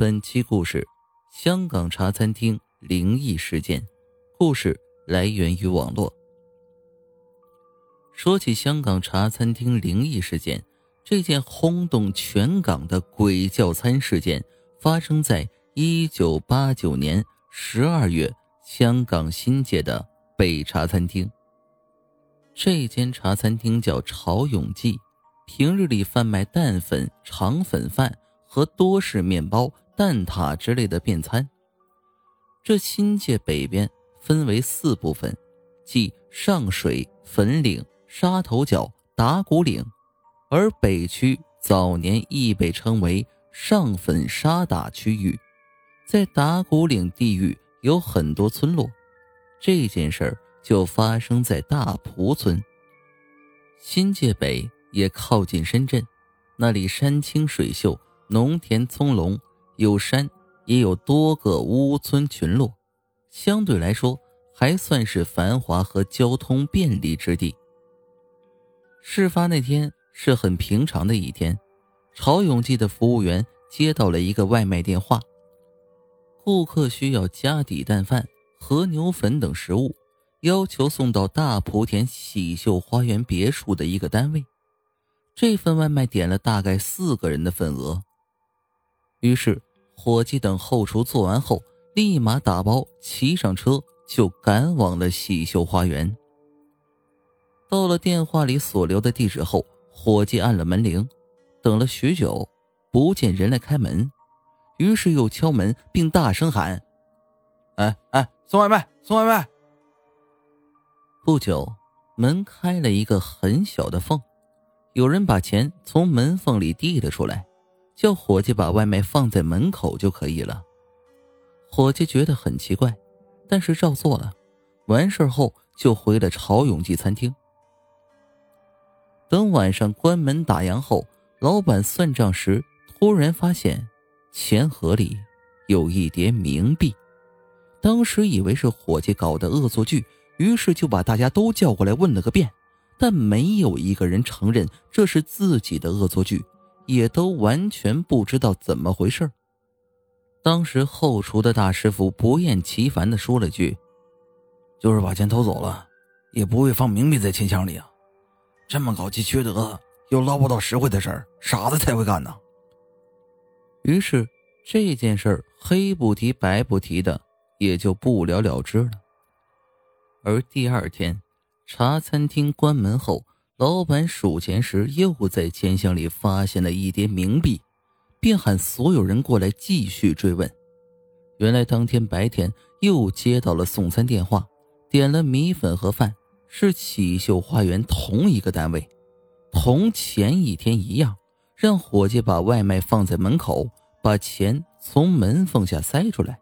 本期故事：香港茶餐厅灵异事件。故事来源于网络。说起香港茶餐厅灵异事件，这件轰动全港的鬼叫餐事件发生在一九八九年十二月，香港新界的北茶餐厅。这间茶餐厅叫潮永记，平日里贩卖蛋粉、肠粉饭。和多式面包、蛋挞之类的便餐。这新界北边分为四部分，即上水、粉岭、沙头角、打鼓岭，而北区早年亦被称为上粉沙打区域。在打鼓岭地域有很多村落，这件事儿就发生在大埔村。新界北也靠近深圳，那里山清水秀。农田葱茏，有山，也有多个屋村群落，相对来说还算是繁华和交通便利之地。事发那天是很平常的一天，曹永记的服务员接到了一个外卖电话，顾客需要加底蛋饭、和牛粉等食物，要求送到大莆田喜秀花园别墅的一个单位。这份外卖点了大概四个人的份额。于是，伙计等后厨做完后，立马打包，骑上车就赶往了喜秀花园。到了电话里所留的地址后，伙计按了门铃，等了许久，不见人来开门，于是又敲门，并大声喊：“哎哎，送外卖，送外卖！”不久，门开了一个很小的缝，有人把钱从门缝里递了出来。叫伙计把外卖放在门口就可以了。伙计觉得很奇怪，但是照做了。完事后就回了潮永记餐厅。等晚上关门打烊后，老板算账时突然发现钱盒里有一叠冥币。当时以为是伙计搞的恶作剧，于是就把大家都叫过来问了个遍，但没有一个人承认这是自己的恶作剧。也都完全不知道怎么回事当时后厨的大师傅不厌其烦的说了句：“就是把钱偷走了，也不会放冥币在钱箱里啊！这么搞既缺德又捞不到实惠的事儿，傻子才会干呢。”于是这件事儿黑不提白不提的，也就不了了之了。而第二天，茶餐厅关门后。老板数钱时，又在钱箱里发现了一叠冥币，便喊所有人过来继续追问。原来当天白天又接到了送餐电话，点了米粉和饭，是启秀花园同一个单位，同前一天一样，让伙计把外卖放在门口，把钱从门缝下塞出来。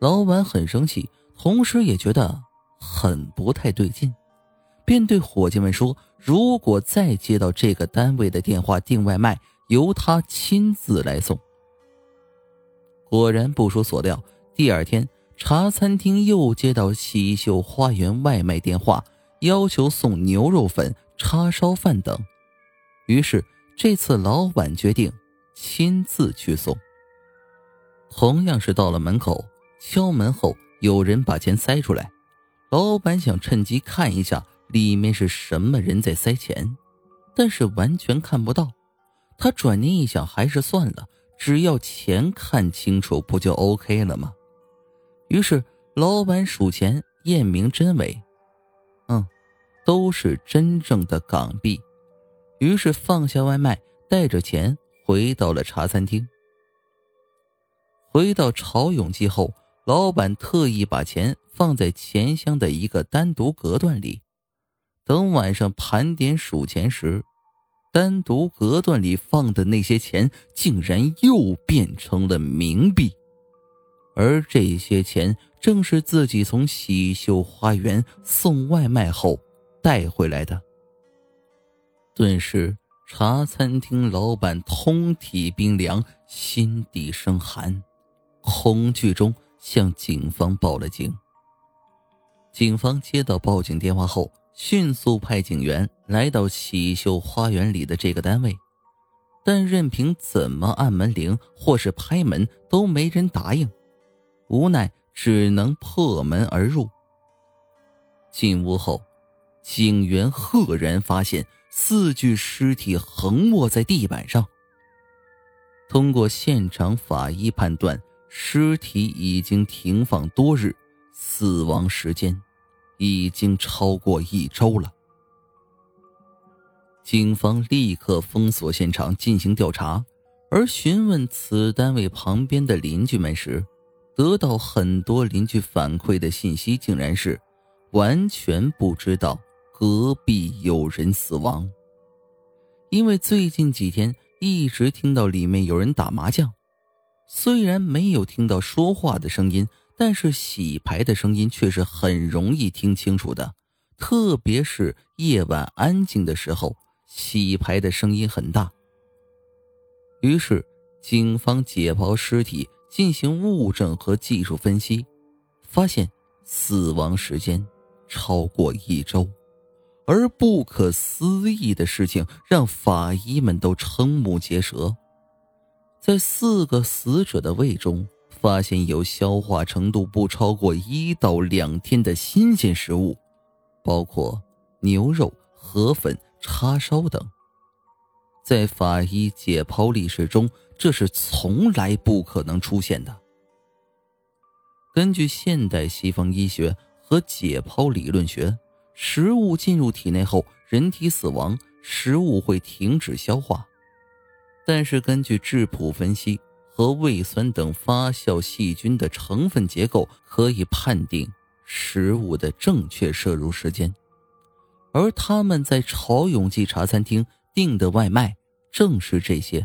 老板很生气，同时也觉得很不太对劲。便对伙计们说：“如果再接到这个单位的电话订外卖，由他亲自来送。”果然不出所料，第二天茶餐厅又接到喜秀花园外卖电话，要求送牛肉粉、叉烧饭等。于是这次老板决定亲自去送。同样是到了门口，敲门后有人把钱塞出来，老板想趁机看一下。里面是什么人在塞钱，但是完全看不到。他转念一想，还是算了，只要钱看清楚，不就 OK 了吗？于是老板数钱，验明真伪，嗯，都是真正的港币。于是放下外卖，带着钱回到了茶餐厅。回到潮涌记后，老板特意把钱放在钱箱的一个单独隔断里。等晚上盘点数钱时，单独隔断里放的那些钱竟然又变成了冥币，而这些钱正是自己从喜秀花园送外卖后带回来的。顿时，茶餐厅老板通体冰凉，心底生寒，恐惧中向警方报了警。警方接到报警电话后。迅速派警员来到喜秀花园里的这个单位，但任凭怎么按门铃或是拍门，都没人答应。无奈只能破门而入。进屋后，警员赫然发现四具尸体横卧在地板上。通过现场法医判断，尸体已经停放多日，死亡时间已经超过一周了。警方立刻封锁现场进行调查，而询问此单位旁边的邻居们时，得到很多邻居反馈的信息，竟然是完全不知道隔壁有人死亡。因为最近几天一直听到里面有人打麻将，虽然没有听到说话的声音，但是洗牌的声音却是很容易听清楚的，特别是夜晚安静的时候。洗牌的声音很大，于是警方解剖尸体，进行物证和技术分析，发现死亡时间超过一周，而不可思议的事情让法医们都瞠目结舌，在四个死者的胃中发现有消化程度不超过一到两天的新鲜食物，包括牛肉、河粉。叉烧等，在法医解剖历史中，这是从来不可能出现的。根据现代西方医学和解剖理论学，食物进入体内后，人体死亡，食物会停止消化。但是，根据质谱分析和胃酸等发酵细菌的成分结构，可以判定食物的正确摄入时间。而他们在潮永记茶餐厅订的外卖正是这些。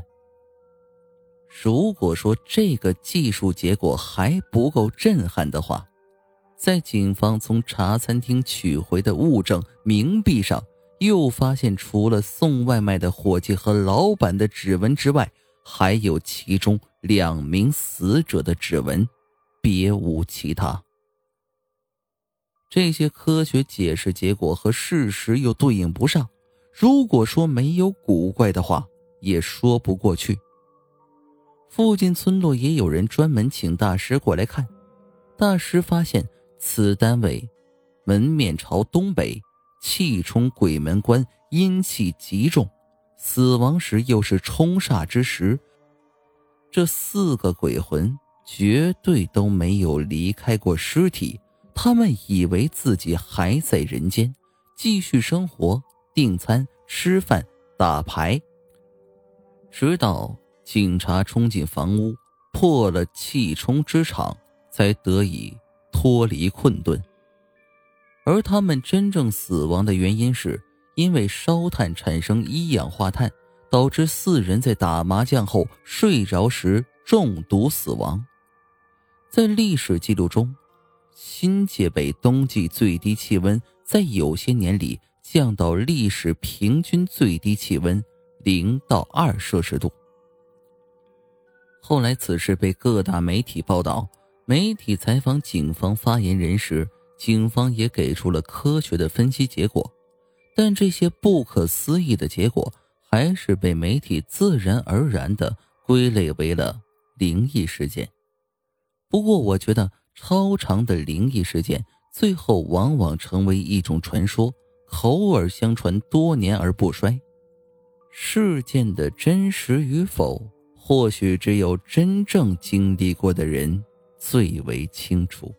如果说这个技术结果还不够震撼的话，在警方从茶餐厅取回的物证冥币上，又发现除了送外卖的伙计和老板的指纹之外，还有其中两名死者的指纹，别无其他。这些科学解释结果和事实又对应不上。如果说没有古怪的话，也说不过去。附近村落也有人专门请大师过来看。大师发现此单位门面朝东北，气冲鬼门关，阴气极重，死亡时又是冲煞之时，这四个鬼魂绝对都没有离开过尸体。他们以为自己还在人间，继续生活、订餐、吃饭、打牌，直到警察冲进房屋，破了气冲之场，才得以脱离困顿。而他们真正死亡的原因，是因为烧炭产生一氧化碳，导致四人在打麻将后睡着时中毒死亡。在历史记录中。新界北冬季最低气温在有些年里降到历史平均最低气温零到二摄氏度。后来此事被各大媒体报道，媒体采访警方发言人时，警方也给出了科学的分析结果，但这些不可思议的结果还是被媒体自然而然的归类为了灵异事件。不过，我觉得。超长的灵异事件，最后往往成为一种传说，口耳相传多年而不衰。事件的真实与否，或许只有真正经历过的人最为清楚。